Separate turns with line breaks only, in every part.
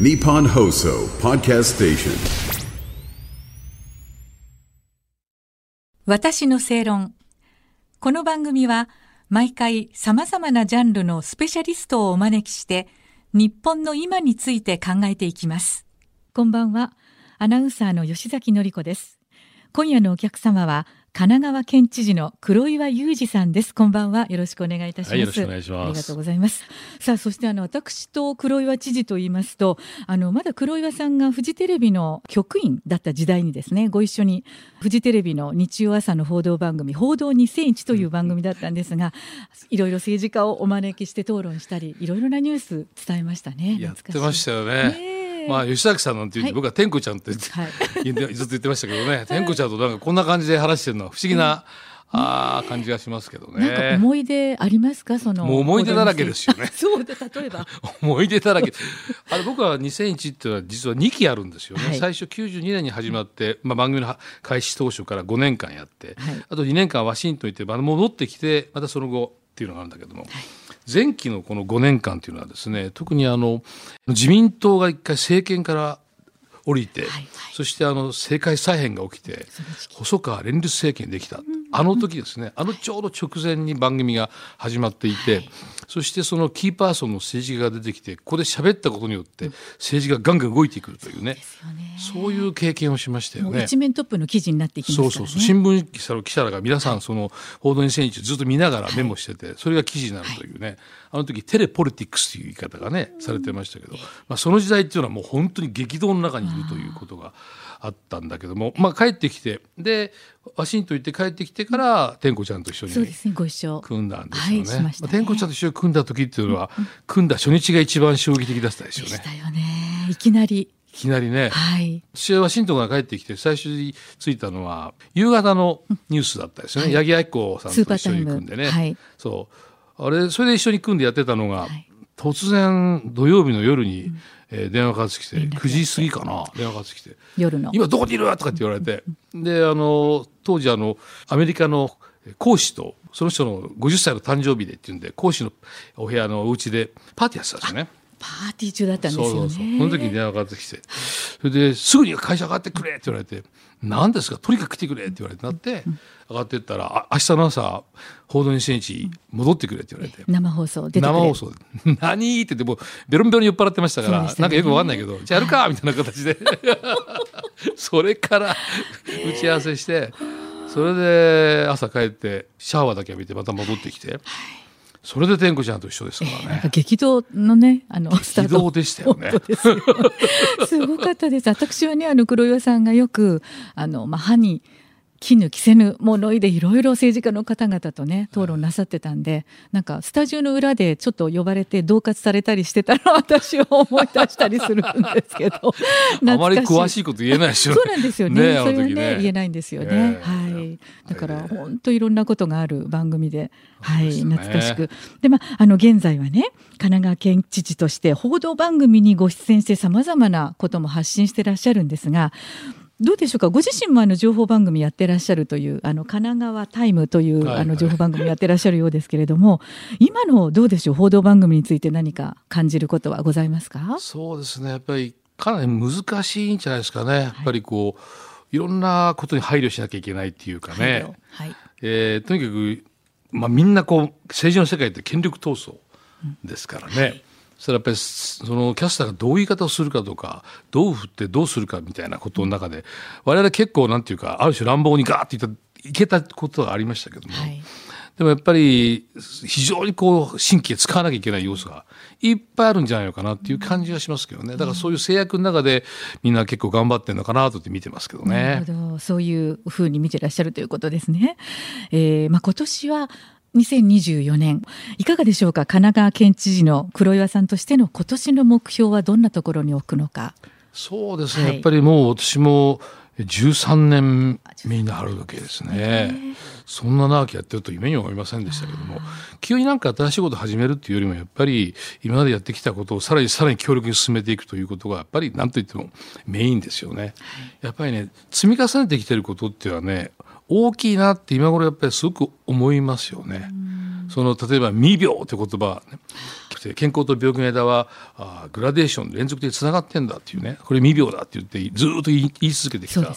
Nippon Hoso Podcast Station.
私の正論。この番組は毎回様々なジャンルのスペシャリストをお招きして日本の今について考えていきます。こんばんは。アナウンサーの吉崎のり子です。今夜のお客様は神奈川県知事の黒岩祐二さんです。こんばんは。よろしくお願いいたします。
はいよろしくお願いします
ありがとうございます。さあ、そしてあの私と黒岩知事と言いますと、あのまだ黒岩さんがフジテレビの局員だった時代にですね、ご一緒にフジテレビの日曜朝の報道番組、報道2001という番組だったんですが、いろいろ政治家をお招きして討論したり、いろいろなニュース伝えましたね。
やってましたよね。
ねえ
まあ吉崎さんなんて言って、
はい。
僕は天子ちゃんって 言って、
はい
ずっと言ってましたけどね、天子ちゃんとなんかこんな感じで話してるのは不思議な、あー感じがしますけど
なんか
ね。
思い出ありますか？その
もう思い出だらけですよね。
そうで例えば。
思い出だらけ。あれ僕は2001っていうのは実は2期あるんですよね。
はい。
最初92年に始まって、まあ、番組の開始当初から5年間やって、
はい。
あと2年間ワシントン行ってまた戻ってきてまたその後っていうのがあるんだけども、前期のこの5年間っていうのはですね特にあの自民党が一回政権から降りて、
はいはい。
そしてあの政界再編が起きて細川連立政権できた、あの時ですねあのちょうど直前に番組が始まっていて、そしてそのキーパーソンの政治家が出てきてここで喋ったことによって政治がガンガン動いてくるというね
ですよね。
そういう経験をしましたよね。
一面トップの記事になっていきますからね。
そうそうそう新聞記者の記者らが皆さんその報道2001ずっと見ながらメモしててそれが記事になるというねあの時テレポリティクスという言い方がねされてましたけどまあその時代っていうのはもう本当に激動の中にいるということがあったんだけどもまあ帰ってきてでワシントン行って帰ってきてから天子ちゃんと一緒に
そうですねご一緒。
組んだんですよね。
はいしま
あ天子ちゃんと一緒に組んだ時っていうのは組んだ初日が一番衝撃的だったですよね。
でし。たよね。いきなり。
いきなりね。
はい。
私はワシントンから帰ってきて最初に着いたのは夕方のニュースだったですよね、八木愛子さんと一緒に組んでね、
はい。
そう。あれそれで一緒に組んでやってたのが、
はい
突然土曜日の夜に、えー電話かかってきて
連絡が
9時過ぎかな電話かかってきて。
夜の「
今どこにいる?」とかって言われて。であの当時あのアメリカの講師とその人の50歳の誕生日でっていうんで講師のお部屋のお家でパーティーやってたんですよね。
パーティー中だったんですよね。
そうそうそう。その時に電話かかってきてそれですぐに会社上がってくれって言われて何ですか？とにかく来てくれって言われてなって上がってったらあ明日の朝報道20日戻ってくれって言われて。
生放送出て
生放送。で 何って言ってもうベロンベロンに酔っ払ってましたから
ね。
なんかよくわかんないけどじゃあやるか みたいな形で。それから打ち合わせしてそれで朝帰ってシャワーだけ浴びてまた戻ってきてそれで天子ちゃんと一緒ですからね。
か激動のねあのスタート。
激動でしたよね。
すごかったです。私はねあの黒岩さんがよくあのまあ歯に絹着せぬ物言いでいろいろ政治家の方々とね討論なさってたんでなんかスタジオの裏でちょっと呼ばれて恫喝されたりしてたのを私は思い出したりするんですけど
あまり詳し
い
いこと言えないですよ
そうなんですよね。
ね。あ
それは
ね
ね言えないんですよね、
ええ
はい。だから
ええ
本当いろんなことがある番組で、はい、懐かしく。でまああの現在はね神奈川県知事として報道番組にご出演してさまざまなことも発信してらっしゃるんですがどうでしょうか？ご自身もあの情報番組やってらっしゃるというあの神奈川タイムという、
はいはい。
あの情報番組やってらっしゃるようですけれども今のどうでしょう？報道番組について何か感じることはございますか？
そうですね。やっぱりかなり難しいんじゃないですかね。やっぱりこういろんなことに配慮しなきゃいけないっていうかね、
はい。
えーとにかく、まあ、みんなこう政治の世界って権力闘争ですからね、それはやっぱりそのキャスターがどういう言い方をするかとかどう振ってどうするかみたいなことの中で我々結構なんていうかある種乱暴にガーッて言ったいけたことがありましたけども、
はい
でもやっぱり非常にこう神経使わなきゃいけない要素がいっぱいあるんじゃないのかなっていう感じがしますけどねだからそういう制約の中でみんな結構頑張ってるのかなとって見てますけど
な
ね
る。ほどそういうふうに見てらっしゃるということですね。えーまあ、今年は2024年いかがでしょうか？神奈川県知事の黒岩さんとしての今年の目標はどんなところに置くのか。
そうですね、
はい
やっぱりもう私も13年目になるわけですね。そんな長きやってると夢にも思いませんでしたけども、急になんか新しいことを始めるっていうよりも、やっぱり今までやってきたことをさらにさらに強力に進めていくということが、やっぱり何と言ってもメインですよね。やっぱりね、積み重ねてきてることっていうのはね、大きいなって今頃やっぱりすごく思思いますよね。その例えば未病って言葉、ね、健康と病気の間はあグラデーション連続でつながってんだっていうね。これ未病だって言ってずっと言い言い続けてきた、
ね。はい、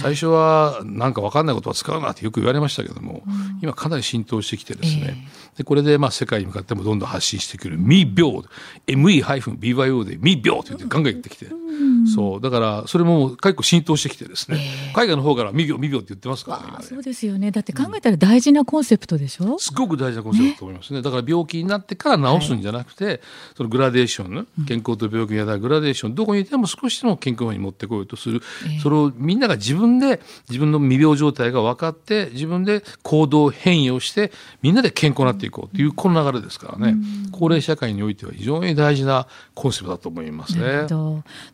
最初はなんか分かんないことは使うなってよく言われましたけども、うん、今かなり浸透してきてですね、えー、でこれでまあ世界に向かってもどんどん発信してくる未病 ME-BYO で未病って言ってガンガン言ってきて、うん、そう。だからそれも結構浸透してきてですね、えー、海外の方から未病未病って言ってますから
ねそうですよね。だって考えたら大事なコンセプトでしょ、うん、
すごく大事なコンセプトだと思いますね、ね、だから病気になってから治すんじゃなくて、はい。そのグラデーション、健康と病気やグラデーション。どこにいても少しでも健康に持ってこようとする、それをみんなが自分で自分の未病状態が分かって自分で行動変容してみんなで健康になっていこうというこの流れですからね、高齢社会においては非常に大事なコンセプトだと思いますね。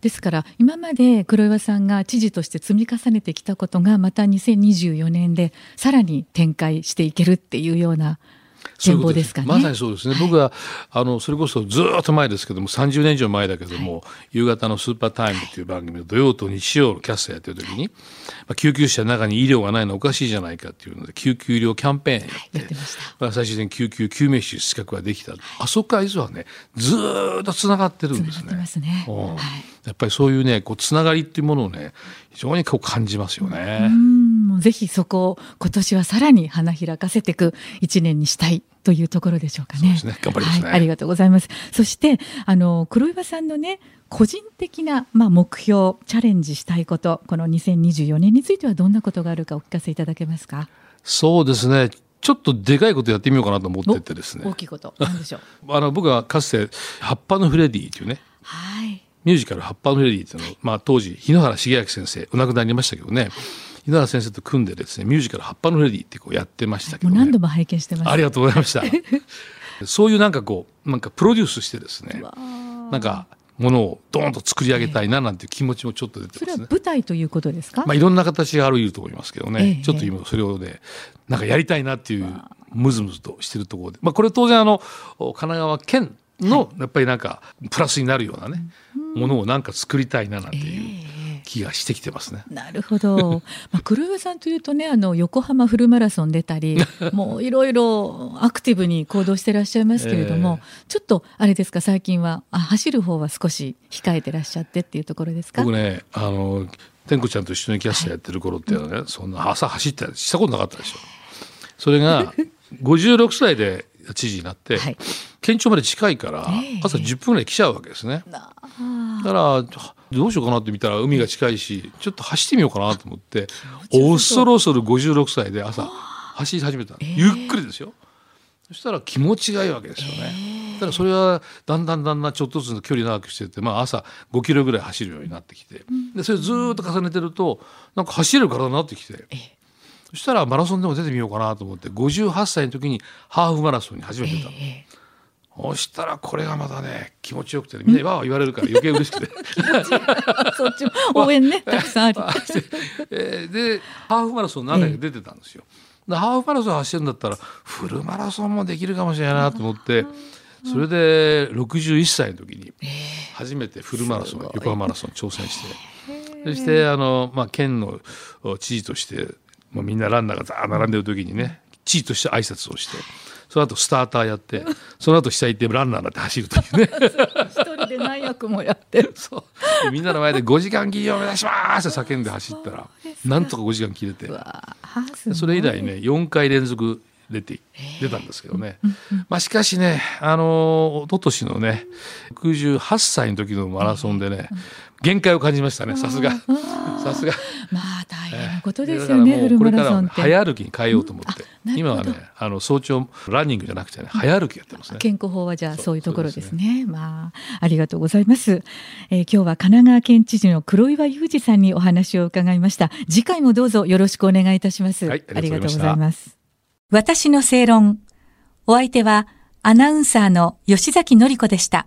ですから今まで黒岩さんが知事として積み重ねてきたことがまた2024年でさらに展開していけるっていうような展望ですかね。
まさにそうですね。はい、僕はあのそれこそずっと前ですけども、30年以上前だけども、はい、夕方のスーパータイムという番組の土曜と日曜のキャスターやってる時に、まあ、救急車の中に医療がないのおかしいじゃないかっていうので救急医療キャンペーンやって、はい、まあ、最終的に救急救命士資格ができた。あそこから実はね、ずっとつながってるんですね。
すね。
やっぱりそういうね、こうつながりっていうものをね、非常にこう感じますよね。
ぜひそこを今年はさらに花開かせていく一年にしたいというところでしょうかね。
そうですね。頑張りますね、
はい。ありがとうございます。そしてあの黒岩さんのね個人的なまあ目標チャレンジしたいことこの2024年についてはどんなことがあるかお聞かせいただけますか？
そうですね。ちょっとでかいことやってみようかなと思っててですね。
大きいこと。なんでしょう。
あの僕はかつて葉っぱのフレディというね。
はい。
ミュージカル葉っぱのフレディというのを、まあ当時日野原茂明先生お亡くなりになりましたけどね。井原先生と組んでですねミュージカル「葉っぱのレディ」ってこうやってましたけど、ね、
何度も拝見してます。
ありがとうございました。そういうなんかこうなんかプロデュースしてですねなんかものをドーンと作り上げたいななんていう気持ちもちょっと出てます、ね、
それは舞台ということですか？
まあいろんな形があるいると思いますけどね、ええ、ちょっと今それをねなんかやりたいなっていうムズムズとしてるところで。まあこれ当然あの神奈川県のやっぱりなんかプラスになるようなね、ものをなんか作りたいななんていう。気がしてきてますね。
なるほど。まあ、黒岩さんというとね、あの横浜フルマラソン出たり、もういろいろアクティブに行動してらっしゃいますけれども、えー、ちょっとあれですか、最近はあ走る方は少し控えてらっしゃってっていうところですか？
僕ね、あの天子ちゃんと一緒にキャスターやってる頃っていうのはね、はい、そんな朝走ったりしたことなかったでしょ。それが 56歳で知事になって、はい、県庁まで近いから朝10分ぐらい来ちゃうわけですね。だからどうしようかなって見たら海が近いしちょっと走ってみようかなと思って恐る恐る56歳で朝走り始めた、えー、ゆっくりですよ。そしたら気持ちがいいわけですよね、えー、ただそれはだんだんだんだんちょっとずつ距離長くしてて、まあ、朝5キロぐらい走るようになってきて。でそれずっと重ねてるとなんか走れる体になってきて。えーそしたらマラソンでも出てみようかなと思って58歳の時にハーフマラソンに初めて出たの。えーそしたらこれがまたね気持ちよくて、ね、みんなわ言われるから余計嬉しくて。
そっち応援ね たくさんある
えでハーフマラソン何回か出てたんですよ、えー、ハーフマラソン走るんだったらフルマラソンもできるかもしれないなと思ってそれで61歳の時に初めてフルマラソン、横浜マラソン挑戦して。そしてあの、まあ、県の知事としてもうみんなランナーがザー並んでる時にね知事として挨拶をして。その後スターターやってその後下行ってランナーになって走るというね。
一人で何役もやってる。
そう。みんなの前で5時間切りを目指しますって叫んで走ったらなんとか5時間切れて。それ以来ね4回連続出て出たんですけどね、まあ、しかしねあの一昨年のね68歳の時のマラソンでね、限界を感じましたねさすが。さすが。
まあ大変なことですよね、えー、フルマラソンって
早歩きに変えようと思って、うん、今はねあの早朝ランニングじゃなくてね早歩きやってますね。
健康法はじゃあそういうところですね、ね、まあありがとうございます、えー、今日は神奈川県知事の黒岩裕二さんにお話を伺いました。次回もどうぞよろしくお願いいたします、
はい、
ありがとうございます。私の正論。お相手はアナウンサーの吉崎のり子でした